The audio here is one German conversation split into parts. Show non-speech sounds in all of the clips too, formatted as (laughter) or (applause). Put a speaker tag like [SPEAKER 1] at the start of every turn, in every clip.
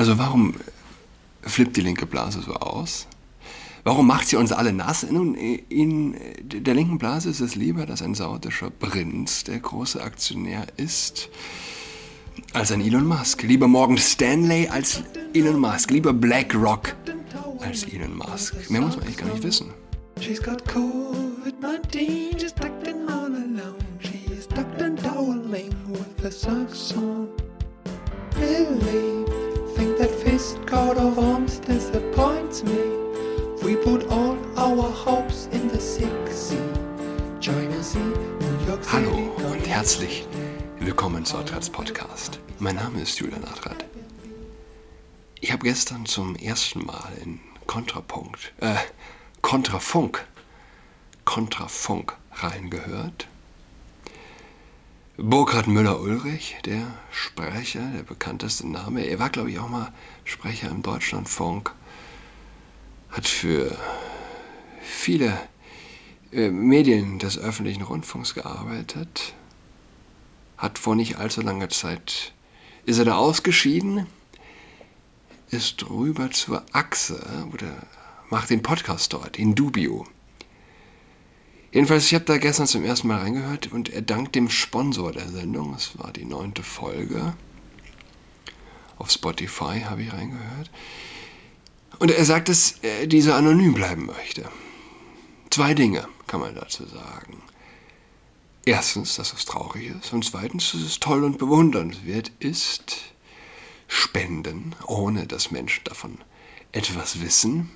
[SPEAKER 1] Also warum flippt die linke Blase so aus? Warum macht sie uns alle nass? Nun, in der linken Blase ist es lieber, dass ein sautischer Prinz der große Aktionär ist, als ein Elon Musk. Lieber Morgan Stanley als Elon Musk. Lieber BlackRock als Elon Musk. Mehr muss man eigentlich gar nicht wissen. She's got COVID-19, she's tucked in all alone. She is tucked and toweling with the socks on. Really think that fist coat of arms disappoints me. We put all our hopes in the six China Sea, New York City. Hallo und herzlich willkommen zu Adrats Podcast. Mein Name ist Julian Adrat. Ich habe gestern zum ersten Mal in Kontrapunkt, äh, Kontrafunk, Kontrafunk reingehört. Burkhard Müller-Ulrich, der Sprecher, der bekannteste Name. Er war, glaube ich, auch mal Sprecher im Deutschlandfunk hat für viele äh, Medien des öffentlichen Rundfunks gearbeitet, hat vor nicht allzu langer Zeit, ist er da ausgeschieden, ist rüber zur Achse oder macht den Podcast dort, in Dubio. Jedenfalls, ich habe da gestern zum ersten Mal reingehört und er dankt dem Sponsor der Sendung, es war die neunte Folge, auf Spotify habe ich reingehört, und er sagt, dass er dieser anonym bleiben möchte. Zwei Dinge kann man dazu sagen. Erstens, dass es traurig ist. Und zweitens, dass es toll und bewundernswert ist, spenden, ohne dass Menschen davon etwas wissen,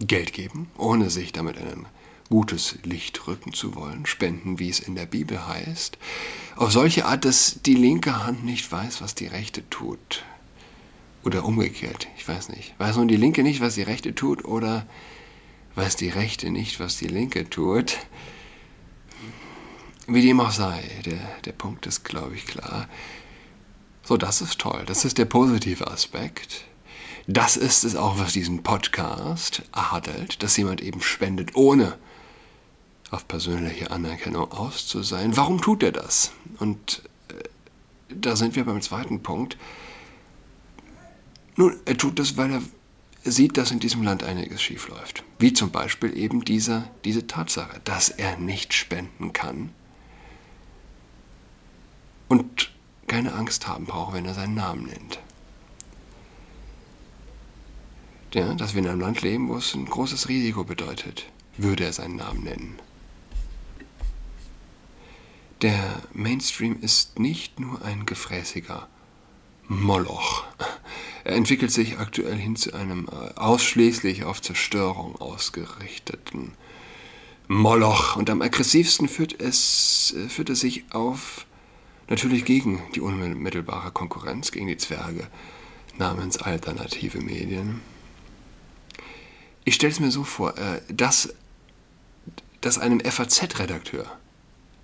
[SPEAKER 1] Geld geben, ohne sich damit ein gutes Licht rücken zu wollen, spenden, wie es in der Bibel heißt, auf solche Art, dass die linke Hand nicht weiß, was die rechte tut. Oder umgekehrt, ich weiß nicht. Weiß nun die Linke nicht, was die Rechte tut, oder weiß die Rechte nicht, was die Linke tut? Wie dem auch sei, der, der Punkt ist, glaube ich, klar. So, das ist toll. Das ist der positive Aspekt. Das ist es auch, was diesen Podcast adelt, dass jemand eben spendet, ohne auf persönliche Anerkennung aus zu sein. Warum tut er das? Und äh, da sind wir beim zweiten Punkt. Nun, er tut das, weil er sieht, dass in diesem Land einiges schiefläuft. Wie zum Beispiel eben diese, diese Tatsache, dass er nicht spenden kann und keine Angst haben braucht, wenn er seinen Namen nennt. Ja, dass wir in einem Land leben, wo es ein großes Risiko bedeutet, würde er seinen Namen nennen. Der Mainstream ist nicht nur ein gefräßiger Moloch. Er entwickelt sich aktuell hin zu einem äh, ausschließlich auf Zerstörung ausgerichteten Moloch. Und am aggressivsten führt es, äh, führt es sich auf natürlich gegen die unmittelbare Konkurrenz, gegen die Zwerge namens alternative Medien. Ich stelle es mir so vor, äh, dass, dass einem FAZ-Redakteur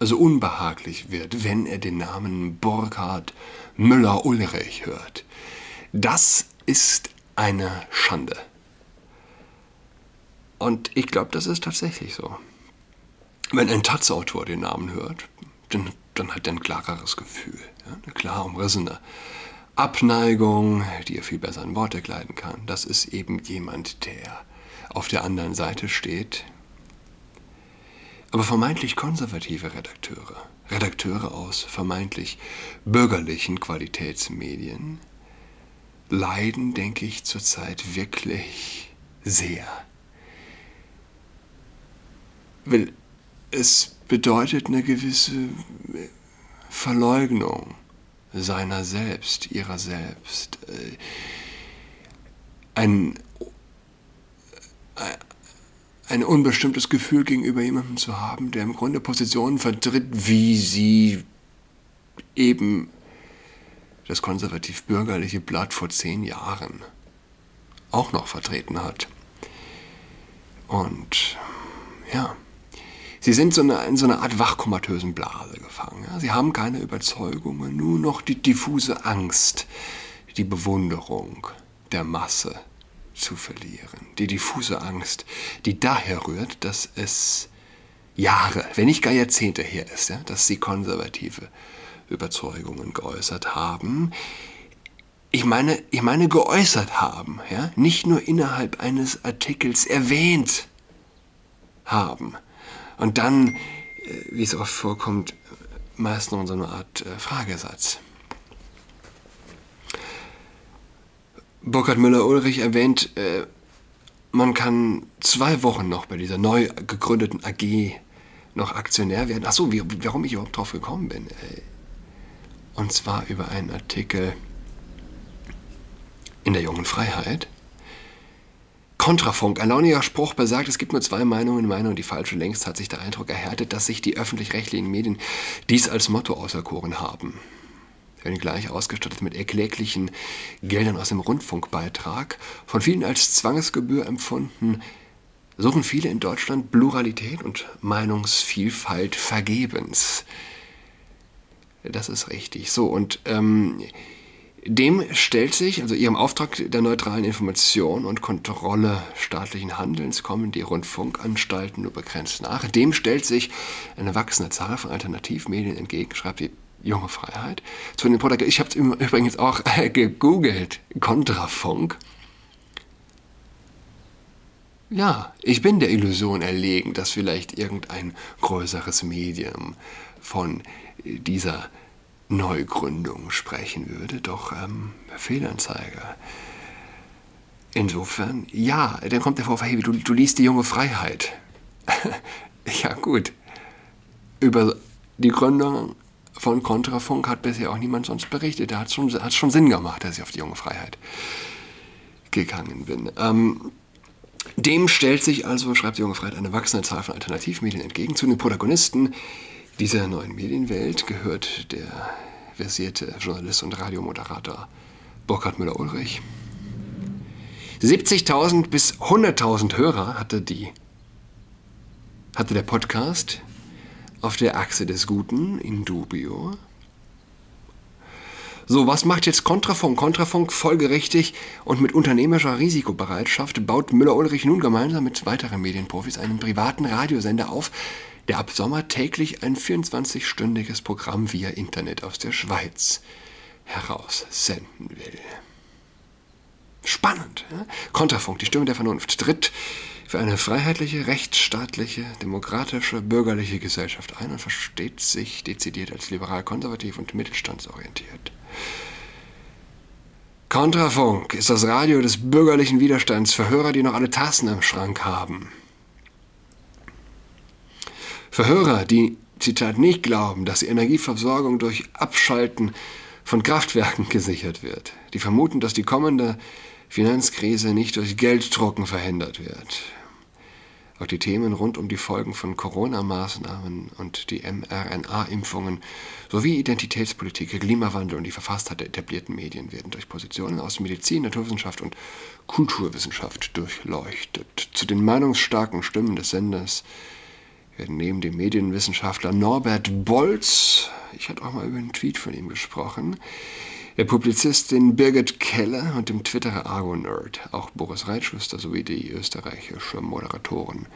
[SPEAKER 1] also unbehaglich wird, wenn er den Namen Burkhard Müller-Ulrich hört. Das ist eine Schande. Und ich glaube, das ist tatsächlich so. Wenn ein Taz-Autor den Namen hört, dann, dann hat er ein klareres Gefühl, ja? eine klar umrissene Abneigung, die er viel besser in Worte kleiden kann. Das ist eben jemand, der auf der anderen Seite steht. Aber vermeintlich konservative Redakteure, Redakteure aus vermeintlich bürgerlichen Qualitätsmedien, leiden, denke ich, zurzeit wirklich sehr. Weil es bedeutet eine gewisse Verleugnung seiner selbst, ihrer selbst. Äh, ein, ein unbestimmtes Gefühl gegenüber jemandem zu haben, der im Grunde Positionen vertritt, wie sie eben das konservativ-bürgerliche Blatt vor zehn Jahren auch noch vertreten hat. Und ja, sie sind so eine, in so einer Art wachkomatösen Blase gefangen. Ja? Sie haben keine Überzeugungen, nur noch die diffuse Angst, die Bewunderung der Masse zu verlieren. Die diffuse Angst, die daher rührt, dass es Jahre, wenn nicht gar Jahrzehnte her ist, ja, dass sie Konservative Überzeugungen geäußert haben, ich meine, ich meine geäußert haben, ja, nicht nur innerhalb eines Artikels erwähnt haben. Und dann, äh, wie es oft vorkommt, meist noch so eine Art äh, Fragesatz. Burkhard Müller-Ulrich erwähnt, äh, man kann zwei Wochen noch bei dieser neu gegründeten AG noch Aktionär werden. Achso, wie, warum ich überhaupt drauf gekommen bin. Und zwar über einen Artikel in der jungen Freiheit. Kontrafunk, ein launiger Spruch besagt, es gibt nur zwei Meinungen, meine und die falsche. Längst hat sich der Eindruck erhärtet, dass sich die öffentlich-rechtlichen Medien dies als Motto auserkoren haben. Sie werden gleich ausgestattet mit erkläglichen Geldern aus dem Rundfunkbeitrag, von vielen als Zwangsgebühr empfunden, suchen viele in Deutschland Pluralität und Meinungsvielfalt vergebens. Das ist richtig. So, und ähm, dem stellt sich, also ihrem Auftrag der neutralen Information und Kontrolle staatlichen Handelns kommen die Rundfunkanstalten nur begrenzt nach. Dem stellt sich eine wachsende Zahl von Alternativmedien entgegen, schreibt die junge Freiheit. Zu den Produkten, ich habe es übrigens auch äh, (laughs) gegoogelt, Kontrafunk. Ja, ich bin der Illusion erlegen, dass vielleicht irgendein größeres Medium von dieser Neugründung sprechen würde, doch ähm, Fehlanzeige. Insofern, ja, dann kommt der Vorwurf, hey, du, du liest die junge Freiheit. (laughs) ja, gut. Über die Gründung von Kontrafunk hat bisher auch niemand sonst berichtet. Da hat es schon, schon Sinn gemacht, dass ich auf die junge Freiheit gegangen bin. Ähm, dem stellt sich also, schreibt die junge Freiheit, eine wachsende Zahl von Alternativmedien entgegen. Zu den Protagonisten dieser neuen Medienwelt gehört der versierte Journalist und Radiomoderator Burkhard Müller-Ulrich. 70.000 bis 100.000 Hörer hatte, die, hatte der Podcast auf der Achse des Guten in Dubio. So, was macht jetzt Kontrafunk? Kontrafunk folgerichtig und mit unternehmerischer Risikobereitschaft baut Müller-Ulrich nun gemeinsam mit weiteren Medienprofis einen privaten Radiosender auf, der ab Sommer täglich ein 24-stündiges Programm via Internet aus der Schweiz heraussenden will. Spannend. Ja? Kontrafunk, die Stimme der Vernunft, tritt für eine freiheitliche, rechtsstaatliche, demokratische, bürgerliche Gesellschaft ein und versteht sich dezidiert als liberal-konservativ und mittelstandsorientiert. Kontrafunk ist das Radio des bürgerlichen Widerstands für Hörer, die noch alle Tassen im Schrank haben. Für Hörer, die, Zitat, nicht glauben, dass die Energieversorgung durch Abschalten von Kraftwerken gesichert wird, die vermuten, dass die kommende Finanzkrise nicht durch Gelddrucken verhindert wird. Auch die Themen rund um die Folgen von Corona-Maßnahmen und die mRNA-Impfungen sowie Identitätspolitik, Klimawandel und die Verfasstheit der etablierten Medien werden durch Positionen aus Medizin, Naturwissenschaft und Kulturwissenschaft durchleuchtet. Zu den meinungsstarken Stimmen des Senders werden neben dem Medienwissenschaftler Norbert Bolz, ich hatte auch mal über einen Tweet von ihm gesprochen, der Publizistin Birgit Keller und dem Twitterer Argo-Nerd, auch Boris Reitschuster sowie die österreichische Moderatorin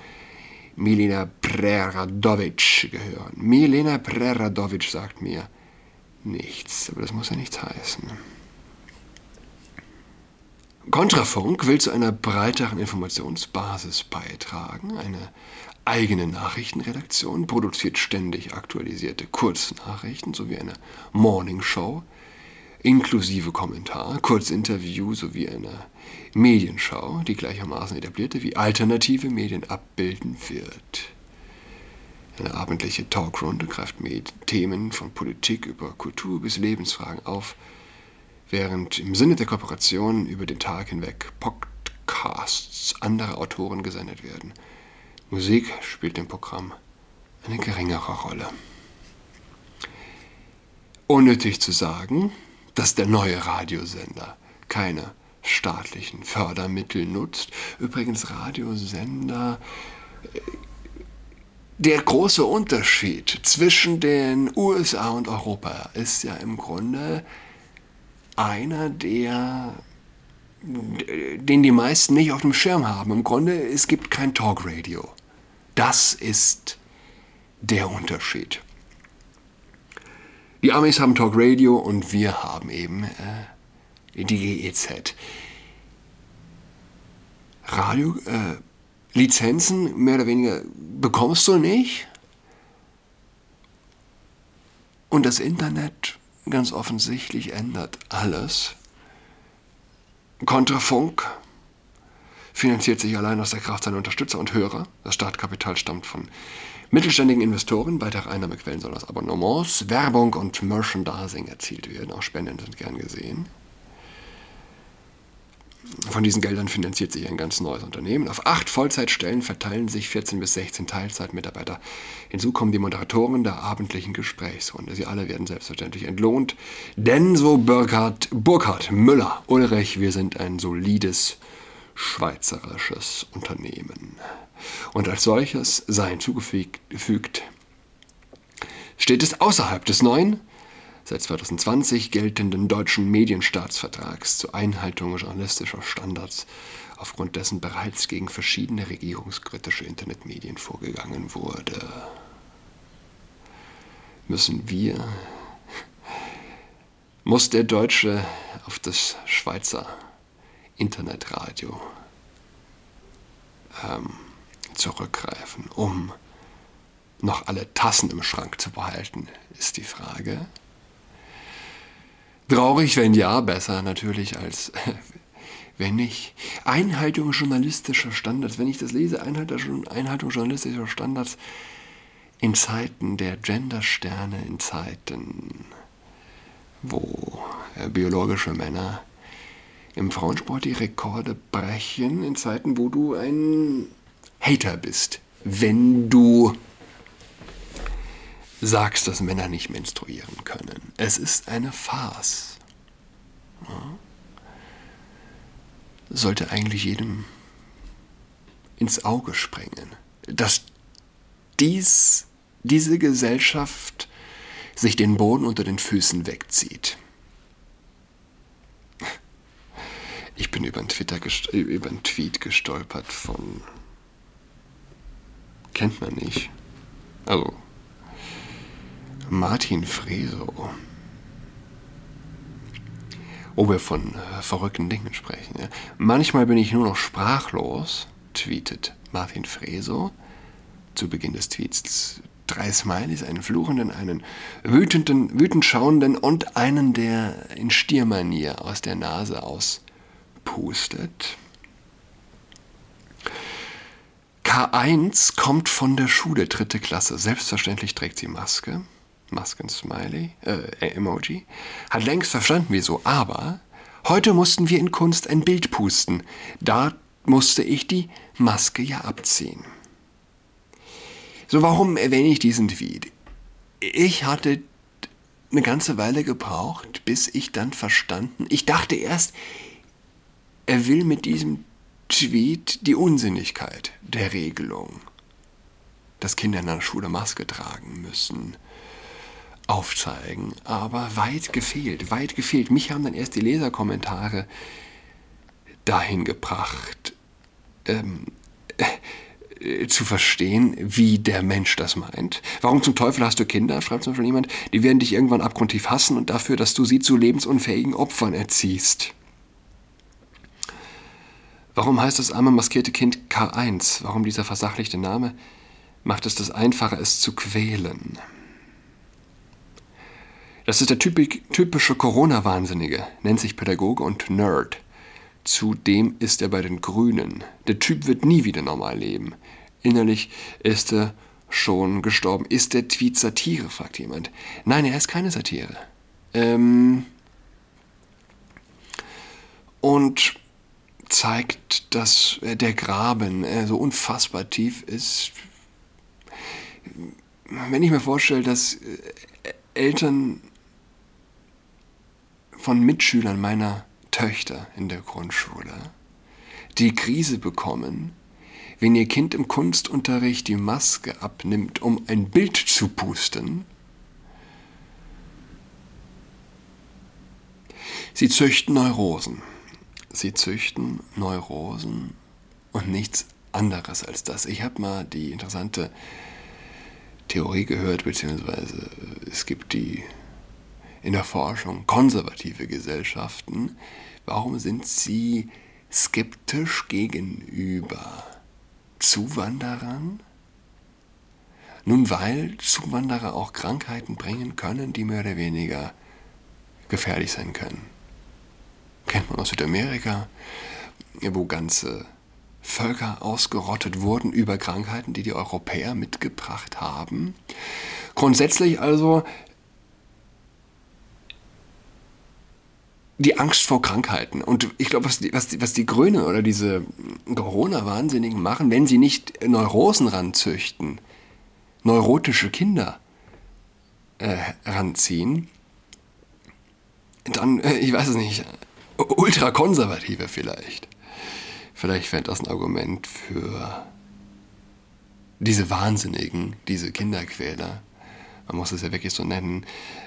[SPEAKER 1] Milena Preradovic gehören. Milena Preradovic sagt mir nichts, aber das muss ja nichts heißen. Kontrafunk will zu einer breiteren Informationsbasis beitragen, eine eigene Nachrichtenredaktion, produziert ständig aktualisierte Kurznachrichten sowie eine Morning Show, inklusive Kommentar, Kurzinterview sowie eine Medienschau, die gleichermaßen etablierte wie alternative Medien abbilden wird. Eine abendliche Talkrunde greift Themen von Politik über Kultur bis Lebensfragen auf, während im Sinne der Kooperation über den Tag hinweg Podcasts anderer Autoren gesendet werden – Musik spielt im Programm eine geringere Rolle. Unnötig zu sagen, dass der neue Radiosender keine staatlichen Fördermittel nutzt. Übrigens Radiosender. Äh, der große Unterschied zwischen den USA und Europa ist ja im Grunde einer, der den die meisten nicht auf dem Schirm haben. Im Grunde, es gibt kein Talkradio. Das ist der Unterschied. Die Amis haben Talk Radio und wir haben eben äh, die GEZ. Radio, äh, Lizenzen mehr oder weniger bekommst du nicht. Und das Internet ganz offensichtlich ändert alles. Kontrafunk finanziert sich allein aus der Kraft seiner Unterstützer und Hörer. Das Startkapital stammt von mittelständigen Investoren. Weitere Einnahmequellen sollen aus Abonnements, Werbung und Merchandising erzielt werden. Auch Spenden sind gern gesehen. Von diesen Geldern finanziert sich ein ganz neues Unternehmen. Auf acht Vollzeitstellen verteilen sich 14 bis 16 Teilzeitmitarbeiter. Hinzu kommen die Moderatoren der abendlichen Gesprächsrunde. Sie alle werden selbstverständlich entlohnt. Denn so Burkhard, Burkhard Müller, Ulrich, wir sind ein solides schweizerisches Unternehmen. Und als solches sei hinzugefügt, steht es außerhalb des neuen seit 2020 geltenden deutschen Medienstaatsvertrags zur Einhaltung journalistischer Standards, aufgrund dessen bereits gegen verschiedene regierungskritische Internetmedien vorgegangen wurde. Müssen wir, muss der Deutsche auf das Schweizer Internetradio ähm, zurückgreifen, um noch alle Tassen im Schrank zu behalten, ist die Frage. Traurig, wenn ja, besser natürlich als (laughs) wenn nicht. Einhaltung journalistischer Standards, wenn ich das lese, Einhaltung journalistischer Standards in Zeiten der Gendersterne, in Zeiten, wo äh, biologische Männer im Frauensport die Rekorde brechen, in Zeiten, wo du ein Hater bist, wenn du sagst, dass Männer nicht menstruieren können. Es ist eine Farce. Ja. Sollte eigentlich jedem ins Auge springen, dass dies, diese Gesellschaft sich den Boden unter den Füßen wegzieht. Ich bin über einen, Twitter über einen Tweet gestolpert von. Kennt man nicht. Also, Martin Freso. Wo wir von äh, verrückten Dingen sprechen. Ja. Manchmal bin ich nur noch sprachlos, tweetet Martin Freso zu Beginn des Tweets. Drei Smileys, einen fluchenden, einen wütenden, wütend schauenden und einen, der in Stiermanier aus der Nase auspustet. K1 kommt von der Schule, dritte Klasse. Selbstverständlich trägt sie Maske. Masken-Smiley, äh, Emoji, hat längst verstanden, wieso. Aber heute mussten wir in Kunst ein Bild pusten. Da musste ich die Maske ja abziehen. So, warum erwähne ich diesen Tweet? Ich hatte eine ganze Weile gebraucht, bis ich dann verstanden. Ich dachte erst, er will mit diesem Tweet die Unsinnigkeit der Regelung, dass Kinder in der Schule Maske tragen müssen, aufzeigen, aber weit gefehlt, weit gefehlt. Mich haben dann erst die Leserkommentare dahin gebracht, ähm, äh, zu verstehen, wie der Mensch das meint. Warum zum Teufel hast du Kinder, schreibt zum Beispiel jemand, die werden dich irgendwann abgrundtief hassen und dafür, dass du sie zu lebensunfähigen Opfern erziehst. Warum heißt das arme maskierte Kind K1? Warum dieser versachlichte Name? Macht es das einfacher, es zu quälen. Das ist der typische Corona-Wahnsinnige, nennt sich Pädagoge und Nerd. Zudem ist er bei den Grünen. Der Typ wird nie wieder normal leben. Innerlich ist er schon gestorben. Ist der Tweet Satire, fragt jemand. Nein, er ist keine Satire. Ähm und zeigt, dass der Graben äh, so unfassbar tief ist. Wenn ich mir vorstelle, dass äh, Eltern von Mitschülern meiner Töchter in der Grundschule, die Krise bekommen, wenn ihr Kind im Kunstunterricht die Maske abnimmt, um ein Bild zu pusten. Sie züchten Neurosen. Sie züchten Neurosen und nichts anderes als das. Ich habe mal die interessante Theorie gehört, beziehungsweise es gibt die in der Forschung, konservative Gesellschaften, warum sind sie skeptisch gegenüber Zuwanderern? Nun, weil Zuwanderer auch Krankheiten bringen können, die mehr oder weniger gefährlich sein können. Kennt man aus Südamerika, wo ganze Völker ausgerottet wurden über Krankheiten, die die Europäer mitgebracht haben. Grundsätzlich also die Angst vor Krankheiten. Und ich glaube, was die, was, die, was die Grünen oder diese Corona-Wahnsinnigen machen, wenn sie nicht Neurosen ranzüchten, neurotische Kinder äh, ranziehen, dann, äh, ich weiß es nicht, ultrakonservative vielleicht. Vielleicht wäre das ein Argument für diese Wahnsinnigen, diese Kinderquäler, man muss es ja wirklich so nennen,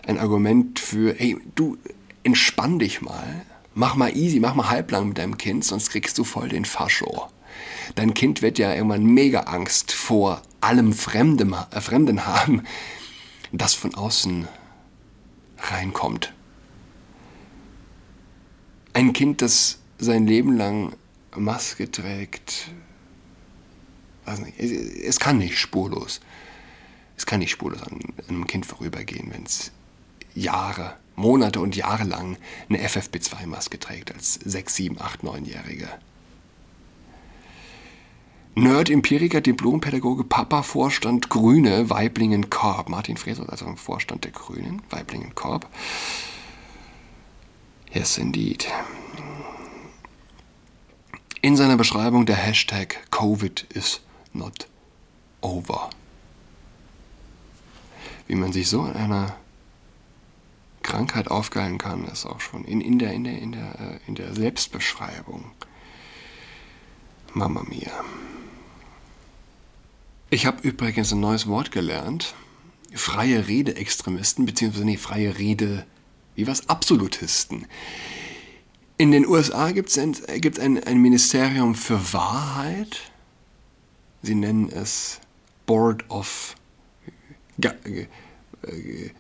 [SPEAKER 1] ein Argument für, hey, du entspann dich mal, mach mal easy, mach mal halblang mit deinem Kind, sonst kriegst du voll den Fascho. Dein Kind wird ja irgendwann mega Angst vor allem Fremdem, äh, Fremden haben, das von außen reinkommt. Ein Kind, das sein Leben lang Maske trägt, nicht, es kann nicht spurlos, es kann nicht spurlos an einem Kind vorübergehen, wenn es Jahre, Monate und Jahre lang eine FFP2-Maske trägt als 6, 7, 8, 9-Jähriger. Nerd, Empiriker, Diplompädagoge, Papa, Vorstand Grüne, Weiblingen Korb. Martin Fresos, also im Vorstand der Grünen, Weiblingen Korb. Yes, indeed. In seiner Beschreibung der Hashtag Covid is not over. Wie man sich so in einer Krankheit aufgeilen kann, ist auch schon in, in, der, in, der, in, der, äh, in der Selbstbeschreibung. Mama mia. Ich habe übrigens ein neues Wort gelernt. Freie Rede-Extremisten, beziehungsweise nee, freie Rede, wie was? Absolutisten. In den USA gibt es ein, gibt's ein, ein Ministerium für Wahrheit. Sie nennen es Board of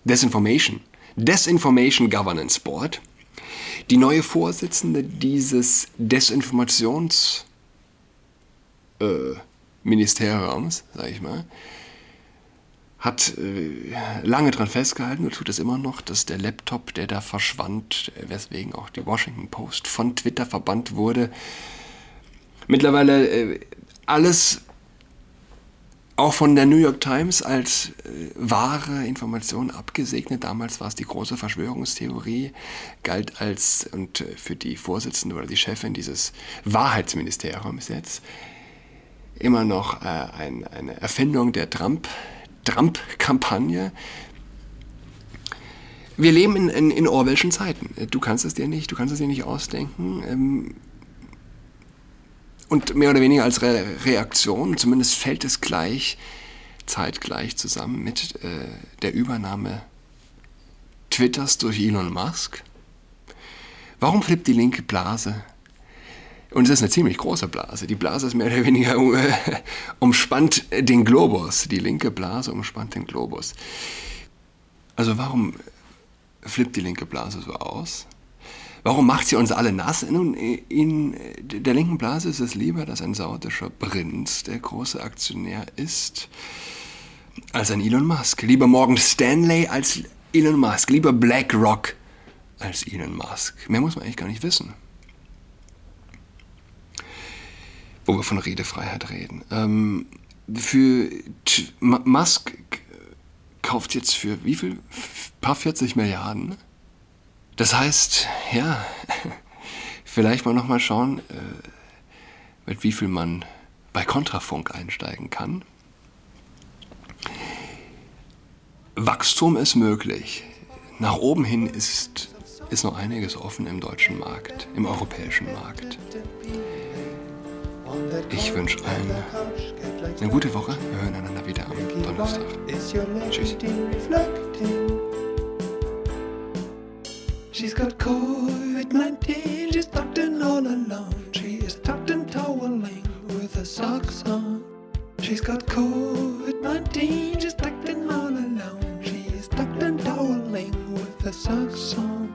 [SPEAKER 1] Desinformation. Desinformation Governance Board. Die neue Vorsitzende dieses Desinformationsministeriums, äh, sage ich mal, hat äh, lange daran festgehalten und tut es immer noch, dass der Laptop, der da verschwand, weswegen auch die Washington Post von Twitter verbannt wurde, mittlerweile äh, alles auch von der New York Times als äh, wahre Information abgesegnet. Damals war es die große Verschwörungstheorie, galt als, und äh, für die Vorsitzende oder die Chefin dieses Wahrheitsministeriums jetzt, immer noch äh, ein, eine Erfindung der Trump, Trump-Kampagne. Wir leben in, in, in Orwellschen Zeiten. Du kannst es dir nicht, du kannst es dir nicht ausdenken. Ähm, und mehr oder weniger als Re Reaktion, zumindest fällt es gleich, zeitgleich zusammen mit äh, der Übernahme Twitters durch Elon Musk. Warum flippt die linke Blase? Und es ist eine ziemlich große Blase. Die Blase ist mehr oder weniger äh, umspannt den Globus. Die linke Blase umspannt den Globus. Also warum flippt die linke Blase so aus? Warum macht sie uns alle nass? Nun, in der linken Blase ist es lieber, dass ein saudischer Prinz der große Aktionär ist, als ein Elon Musk. Lieber Morgan Stanley als Elon Musk. Lieber BlackRock als Elon Musk. Mehr muss man eigentlich gar nicht wissen. Wo wir von Redefreiheit reden. Ähm, für Musk kauft jetzt für wie viel? Paar 40 Milliarden das heißt, ja, (laughs) vielleicht mal nochmal schauen, äh, mit wie viel man bei Kontrafunk einsteigen kann. Wachstum ist möglich. Nach oben hin ist, ist noch einiges offen im deutschen Markt, im europäischen Markt. Ich wünsche allen eine gute Woche. Wir hören einander wieder am Donnerstag. Tschüss. She's got COVID-19, she's
[SPEAKER 2] tucked in all alone. She is tucked and toweling with her socks on.
[SPEAKER 1] She's got COVID-19, she's tucked
[SPEAKER 2] in all alone. She is tucked and toweling with her socks on.